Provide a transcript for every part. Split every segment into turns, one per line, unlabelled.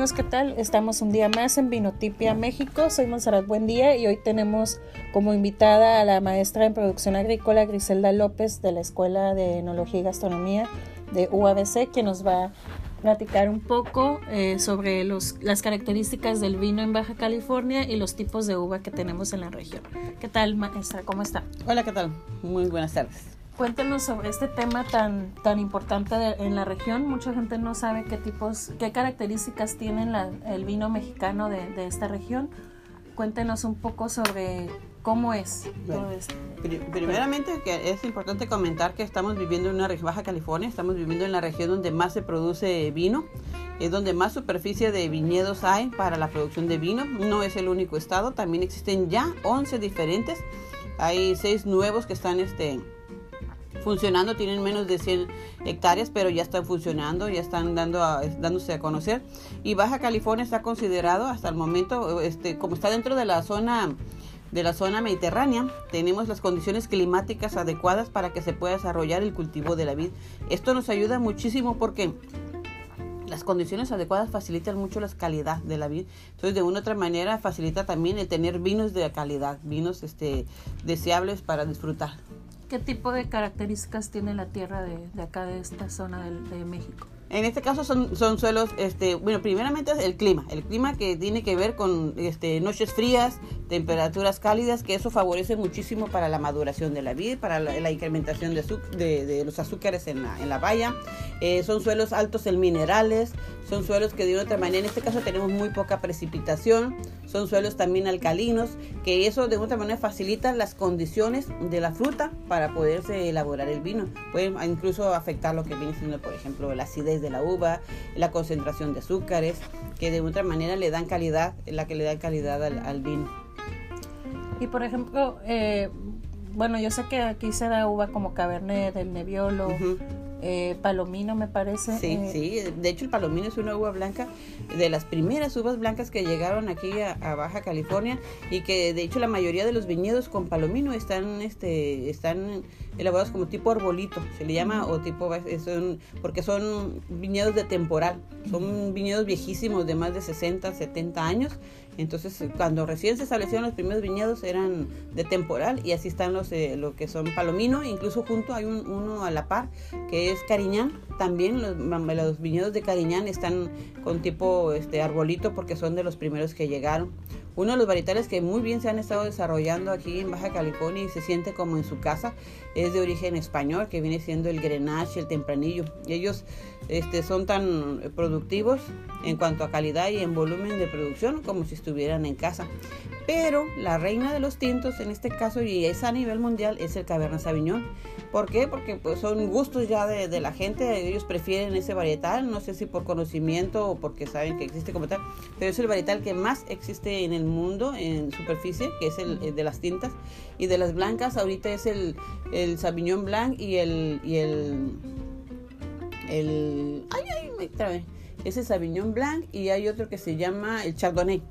amigos, ¿qué tal? Estamos un día más en Vinotipia, México. Soy Monserrat Buen Día y hoy tenemos como invitada a la maestra en producción agrícola Griselda López de la Escuela de Enología y Gastronomía de UABC, que nos va a platicar un poco eh, sobre los, las características del vino en Baja California y los tipos de uva que tenemos en la región. ¿Qué tal, maestra? ¿Cómo está?
Hola, ¿qué tal? Muy buenas tardes.
Cuéntenos sobre este tema tan, tan importante en la región. Mucha gente no sabe qué tipos, qué características tiene el vino mexicano de, esta región. Cuéntenos un poco sobre cómo es todo esto.
Primeramente, que es importante comentar que estamos viviendo en una región Baja California, estamos viviendo en la región donde más se produce vino, es donde más superficie de viñedos hay para la producción de vino. No es el único estado, también existen ya 11 diferentes. Hay seis nuevos que están este, funcionando, tienen menos de 100 hectáreas, pero ya están funcionando, ya están dando dándose a conocer. Y Baja California está considerado hasta el momento, este, como está dentro de la zona de la zona mediterránea, tenemos las condiciones climáticas adecuadas para que se pueda desarrollar el cultivo de la vid. Esto nos ayuda muchísimo porque las condiciones adecuadas facilitan mucho la calidad de la vid. Entonces, de una u otra manera, facilita también el tener vinos de calidad, vinos este, deseables para disfrutar.
¿Qué tipo de características tiene la tierra de, de acá, de esta zona de, de México?
En este caso son, son suelos, este, bueno, primeramente es el clima, el clima que tiene que ver con este, noches frías, temperaturas cálidas, que eso favorece muchísimo para la maduración de la vid, para la, incrementación de, de, de, los azúcares en la, en la valla. Eh, son suelos altos en minerales, son suelos que de otra manera, en este caso tenemos muy poca precipitación, son suelos también alcalinos, que eso de otra manera facilita las condiciones de la fruta para poderse elaborar el vino. Puede incluso afectar lo que viene siendo, por ejemplo, la acidez de la uva, la concentración de azúcares, que de otra manera le dan calidad, la que le da calidad al, vino.
Y por ejemplo, eh, bueno, yo sé que aquí se da uva como Cabernet, el Nebbiolo, eh, palomino me parece.
Sí, eh, sí, de hecho el palomino es una uva blanca de las primeras uvas blancas que llegaron aquí a, Baja California y que de hecho la mayoría de los viñedos con palomino están, este, están elaborados como tipo arbolito, se le llama, o tipo, son, porque son viñedos de temporal, son viñedos viejísimos de más de 60, 70 años entonces, cuando recién se establecieron los primeros viñedos eran de temporal y así están los eh, lo que son palomino, incluso junto hay un, uno a la par que es cariñán. También los, los viñedos de cariñán están con tipo este arbolito porque son de los primeros que llegaron. Uno de los varietales que muy bien se han estado desarrollando aquí en Baja California y se siente como en su casa es de origen español, que viene siendo el Grenache, el Tempranillo. Ellos este, son tan productivos en cuanto a calidad y en volumen de producción como si estuvieran en casa. Pero la reina de los tintos en este caso y es a nivel mundial es el Cabernet Sauvignon. ¿Por qué? Porque pues, son gustos ya de, la gente, ellos prefieren ese varietal, no sé si por conocimiento o porque saben que existe como tal, pero es el varietal que más existe en el mundo en superficie, que es el, de las tintas. Y de las blancas ahorita es el, el Sauvignon Blanc y el... Y el, ay, ay, me trae. Es el Sauvignon Blanc y hay otro que se llama el Chardonnay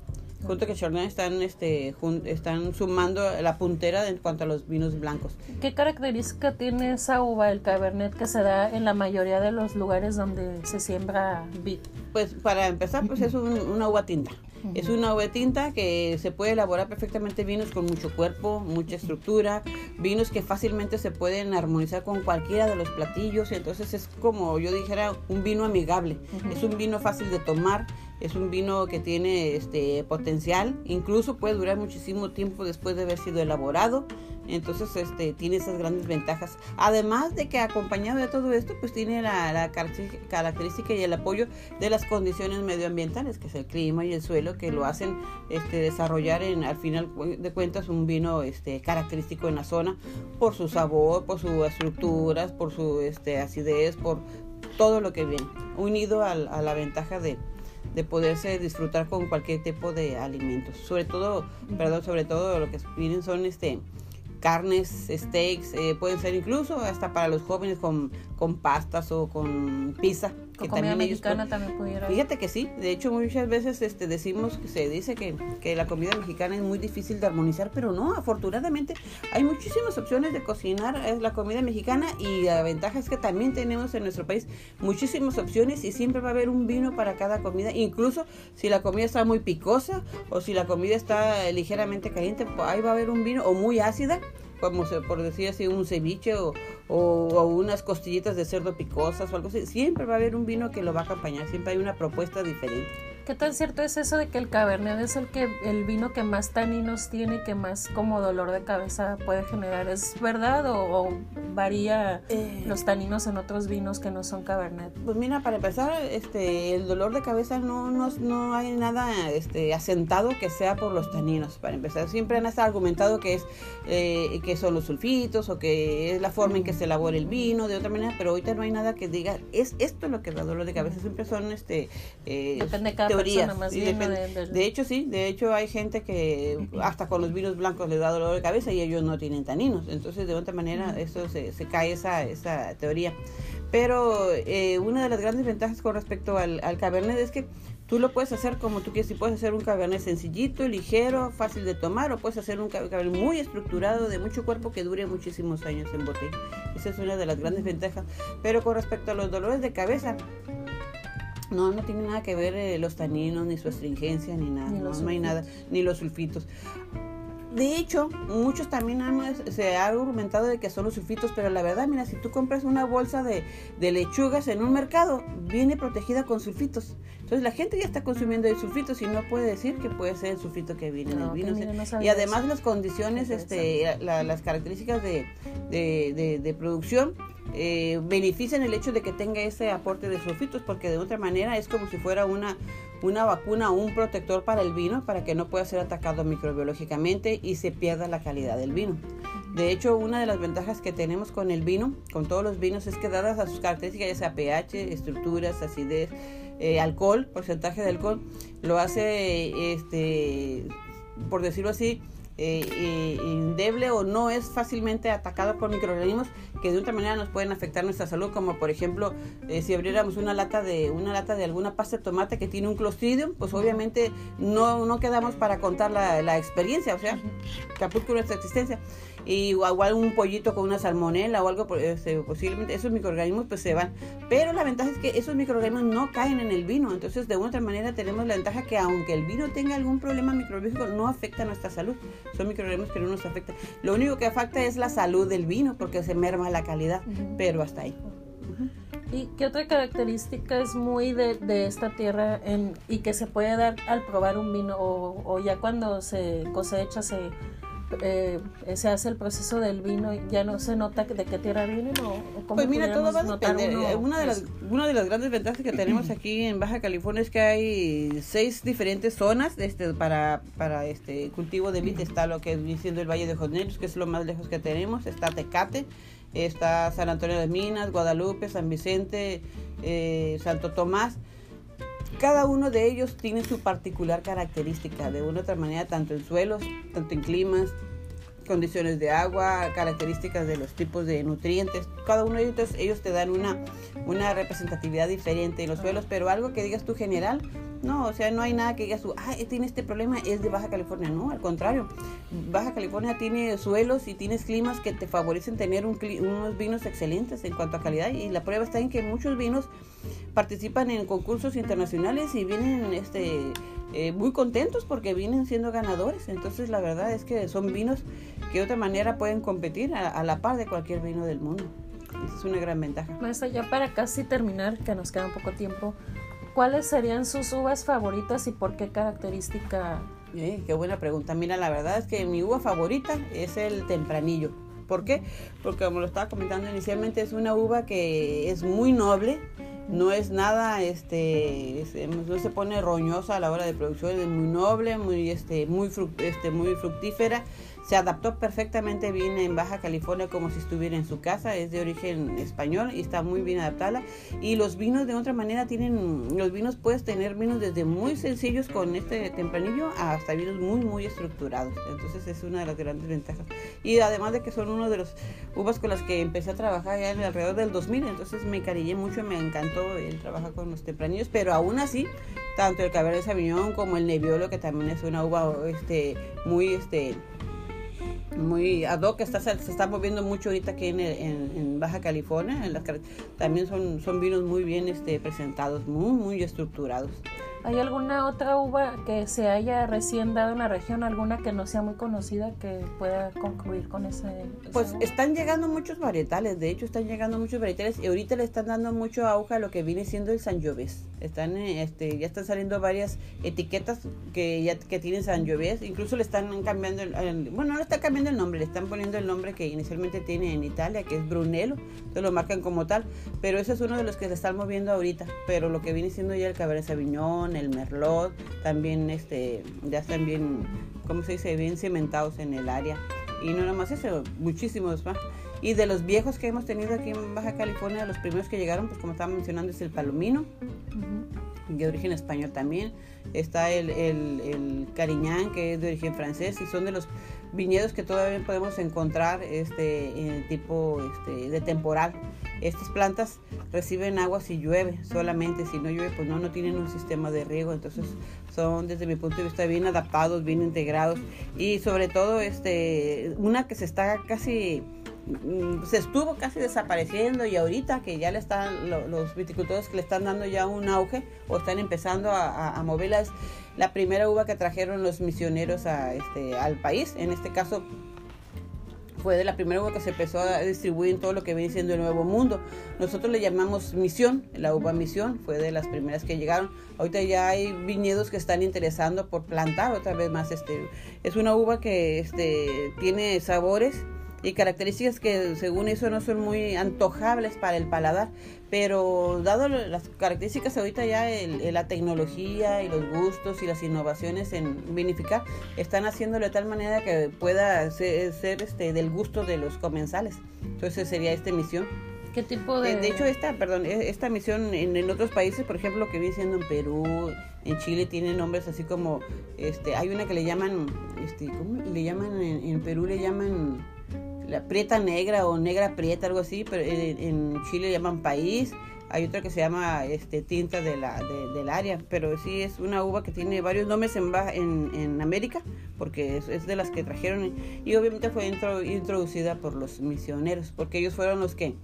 junto que Chardonnay están este están sumando la puntera en cuanto a los vinos blancos.
¿Qué característica tiene esa uva, el Cabernet, que se da en la mayoría de los lugares donde se siembra vid?
Pues para empezar, pues es una uva tinta. Es una uva tinta que se puede elaborar perfectamente vinos con mucho cuerpo, mucha estructura, vinos que fácilmente se pueden armonizar con cualquiera de los platillos, entonces es como yo dijera un vino amigable, es un vino fácil de tomar, es un vino que tiene este potencial, incluso puede durar muchísimo tiempo después de haber sido elaborado. Entonces, este, tiene esas grandes ventajas. Además de que acompañado de todo esto, pues tiene la, característica y el apoyo de las condiciones medioambientales, que es el clima y el suelo, que lo hacen este, desarrollar en, al final de cuentas, un vino este, característico en la zona por su sabor, por sus estructuras, por su este, acidez, por todo lo que viene, unido a la ventaja de, de poderse disfrutar con cualquier tipo de alimentos. Sobre todo, perdón, sobre todo lo que vienen son este carnes, steaks, eh, pueden ser incluso hasta para los jóvenes con, con pastas o con pizza,
que comida mexicana también pudiera.
Fíjate que sí, de hecho muchas veces este, decimos que se dice que, que la comida mexicana es muy difícil de armonizar, pero no, afortunadamente hay muchísimas opciones de cocinar la comida mexicana y la ventaja es que también tenemos en nuestro país muchísimas opciones y siempre va a haber un vino para cada comida, incluso si la comida está muy picosa o si la comida está ligeramente caliente, pues ahí va a haber un vino o muy ácida, como por decir así, un ceviche o, o, unas costillitas de cerdo picosas o algo así. Siempre va a haber un vino que lo va a acompañar, siempre hay una propuesta diferente.
¿Qué tan cierto es eso de que el Cabernet es el que el vino que más taninos tiene, que más como dolor de cabeza puede generar? ¿Es verdad o, varía eh. los taninos en otros vinos que no son Cabernet?
Pues mira, para empezar, este, el dolor de cabeza no, no, no hay nada este, asentado que sea por los taninos. Para empezar, siempre han estado argumentado que es eh, que son los sulfitos o que es la forma en que se elabora el vino de otra manera, pero ahorita no hay nada que diga es esto lo que da dolor de cabeza. Siempre son este
eh, Depende de cada
de, hecho, sí, de hecho hay gente que hasta con los vinos blancos le da dolor de cabeza y ellos no tienen taninos. Entonces, de otra manera, eso se, se cae esa, esa teoría. Pero eh, una de las grandes ventajas con respecto al, al Cabernet es que Tú lo puedes hacer como tú quieres. Puedes hacer un cabernet sencillito, ligero, fácil de tomar, o puedes hacer un cabernet muy estructurado, de mucho cuerpo, que dure muchísimos años en botella. Esa es una de las grandes ventajas. Pero con respecto a los dolores de cabeza, no, no tiene nada que ver eh, los taninos, ni su astringencia, ni nada. no, hay nada, ni los sulfitos. De hecho, muchos también han, se ha argumentado de que son los sulfitos, pero la verdad, mira, si tú compras una bolsa de, lechugas en un mercado, viene protegida con sulfitos. Entonces la gente ya está consumiendo el sulfitos y no puede decir que puede ser el sulfito que viene en el vino. y además las condiciones, este, las características de, de producción eh, benefician el hecho de que tenga ese aporte de sulfitos, porque de otra manera es como si fuera una, una vacuna o un protector para el vino, para que no pueda ser atacado microbiológicamente y se pierda la calidad del vino. De hecho, una de las ventajas que tenemos con el vino, con todos los vinos, es que dadas a sus características, ya sea pH, estructuras, acidez, eh, alcohol, porcentaje de alcohol, lo hace, este, por decirlo así, eh, eh, indeble o no es fácilmente atacado por microorganismos que de otra manera nos pueden afectar nuestra salud, como por ejemplo eh, si abriéramos una lata de una lata de alguna pasta de tomate que tiene un clostridium, pues obviamente no, no quedamos para contar la, la experiencia, o sea, caput nuestra existencia y igual un pollito con una salmonela o algo este, posiblemente esos microorganismos pues se van. Pero la ventaja es que esos microorganismos no caen en el vino. Entonces de una otra manera tenemos la ventaja que aunque el vino tenga algún problema microbiológico no afecta a nuestra salud. Son microorganismos que no nos afectan. Lo único que afecta es la salud del vino porque se merma la calidad pero hasta ahí.
¿Y qué otra característica es muy de, de esta tierra en, y que se puede dar al probar un vino o, o ya cuando se cosecha, se, eh, se hace el proceso del vino y ya no se nota de qué tierra viene o,
Pues mira, todo va a depender. Eh, una, de las, una de las grandes ventajas que tenemos aquí en Baja California es que hay seis diferentes zonas este, para, para este cultivo de vid. Está lo que viene siendo el Valle de Joneros, que es lo más lejos que tenemos. Está Tecate, está San Antonio de Minas, Guadalupe, San Vicente, eh, Santo Tomás cada uno de ellos tiene su particular característica, de una u otra manera, tanto en suelos, tanto en climas, condiciones de agua, características de los tipos de nutrientes. Cada uno de ellos, ellos te dan una, una representatividad diferente en los suelos, pero algo que digas tú general, no, o sea, no hay nada que digas tú, ah, tiene este problema, es de Baja California. No, al contrario. Baja California tiene suelos y tienes climas que te favorecen tener unos vinos excelentes en cuanto a calidad. Y la prueba está en que muchos vinos participan en concursos internacionales y vienen este, eh, muy contentos porque vienen siendo ganadores. Entonces, la verdad es que son vinos que de otra manera pueden competir a, la par de cualquier vino del mundo. Es una gran ventaja.
Maestra, ya para casi terminar, que nos queda un poco tiempo, ¿Cuáles serían sus uvas favoritas y por qué característica?
Eh, qué buena pregunta. Mira, la verdad es que mi uva favorita es el tempranillo. ¿Por qué? Porque como lo estaba comentando inicialmente, es una uva que es muy noble, no es nada, este, no se pone roñosa a la hora de producción, es muy noble, muy, este, muy, este, muy fructífera, se adaptó perfectamente bien en Baja California como si estuviera en su casa, es de origen español y está muy bien adaptada. Y los vinos de otra manera tienen, los vinos puedes tener vinos desde muy sencillos con este tempranillo hasta vinos muy, muy estructurados. Entonces es una de las grandes ventajas. Y además de que son uno de los uvas con las que empecé a trabajar ya en alrededor del 2000, entonces me cariñé mucho, me encantó el trabajo con los tempranillos, pero aún así, tanto el Cabernet Sauvignon como el Nebbiolo, que también es una uva este, muy este, muy ad hoc, está, se está moviendo mucho ahorita aquí en, en, Baja California. En también son, son vinos muy bien este, presentados, muy, muy estructurados.
¿Hay alguna otra uva que se haya recién dado en la región, alguna que no sea muy conocida que pueda concluir con ese?
Pues están llegando muchos varietales, de hecho están llegando muchos varietales y ahorita le están dando mucho auge a lo que viene siendo el Sangiovese. Están, este, ya están saliendo varias etiquetas que ya que tienen Sangiovese, incluso le están cambiando, el, bueno, no le están cambiando el nombre, le están poniendo el nombre que inicialmente tiene en Italia, que es Brunello, entonces lo marcan como tal, pero ese es uno de los que se están moviendo ahorita, pero lo que viene siendo ya el Cabernet Sauvignon, el Merlot, también este, ya están bien, ¿cómo se dice? Bien cimentados en el área. Y no nomás eso, muchísimos más. Y de los viejos que hemos tenido aquí en Baja California, los primeros que llegaron, pues como estaba mencionando, es el Palomino, de origen español también. Está el, el, el, Cariñán, que es de origen francés, y son de los viñedos que todavía podemos encontrar este, en el tipo este, de temporal. Estas plantas reciben agua si llueve solamente, si no llueve pues no, no tienen un sistema de riego, entonces son desde mi punto de vista bien adaptados, bien integrados y sobre todo este, una que se está casi se estuvo casi desapareciendo y ahorita que ya le están los viticultores que le están dando ya un auge o están empezando a, a, es la primera uva que trajeron los misioneros a, este, al país, en este caso fue de la primera uva que se empezó a distribuir en todo lo que viene siendo el Nuevo Mundo. Nosotros le llamamos Misión, la uva Misión, fue de las primeras que llegaron. Ahorita ya hay viñedos que están interesando por plantar otra vez más. Este, es una uva que este, tiene sabores y características que según eso no son muy antojables para el paladar, pero dado las características ahorita ya la tecnología y los gustos y las innovaciones en vinificar están haciéndolo de tal manera que pueda ser, este del gusto de los comensales. Entonces sería esta misión.
¿Qué tipo de...?
De, hecho, esta, perdón, e, esta misión en, en, otros países, por ejemplo, que viene siendo en Perú, en Chile, tiene nombres así como, este, hay una que le llaman, este, ¿cómo le llaman? en Perú le llaman la prieta negra o negra prieta, algo así, pero en, Chile le llaman país. Hay otra que se llama este, tinta de la, del área, pero sí es una uva que tiene varios nombres en, en, América, porque es, de las que trajeron y obviamente fue introducida por los misioneros, porque ellos fueron los que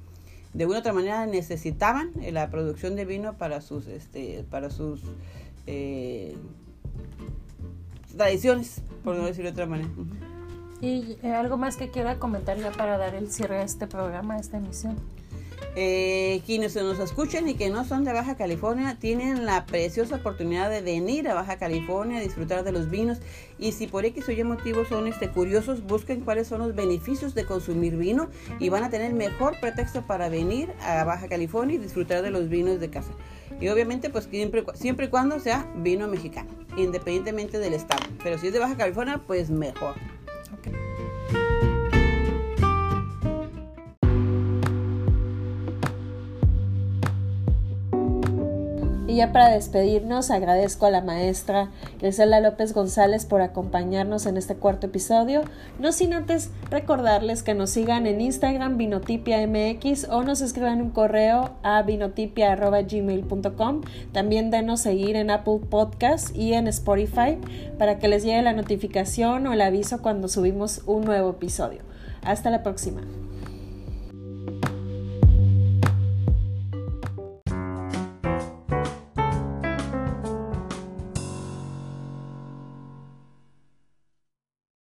de una u otra manera necesitaban la producción de vino para sus, este, para sus eh, tradiciones, por no decirlo de otra manera.
¿Y eh, algo más que quiera comentar ya para dar el cierre a este programa, a esta emisión?
Eh, quienes nos escuchen y que no son de Baja California tienen la preciosa oportunidad de venir a Baja California a disfrutar de los vinos. Y si por X o Y motivos son este, curiosos busquen cuáles son los beneficios de consumir vino y van a tener mejor pretexto para venir a Baja California y disfrutar de los vinos de casa. Y obviamente pues siempre, siempre y cuando sea vino mexicano independientemente del estado. Pero si es de Baja California pues mejor
Y ya para despedirnos, agradezco a la maestra Griselda López González por acompañarnos en este cuarto episodio. No sin antes recordarles que nos sigan en Instagram Vinotipia MX o nos escriban un correo a vinotipia.gmail.com. También denos seguir en Apple Podcast y en Spotify para que les llegue la notificación o el aviso cuando subimos un nuevo episodio. Hasta la próxima.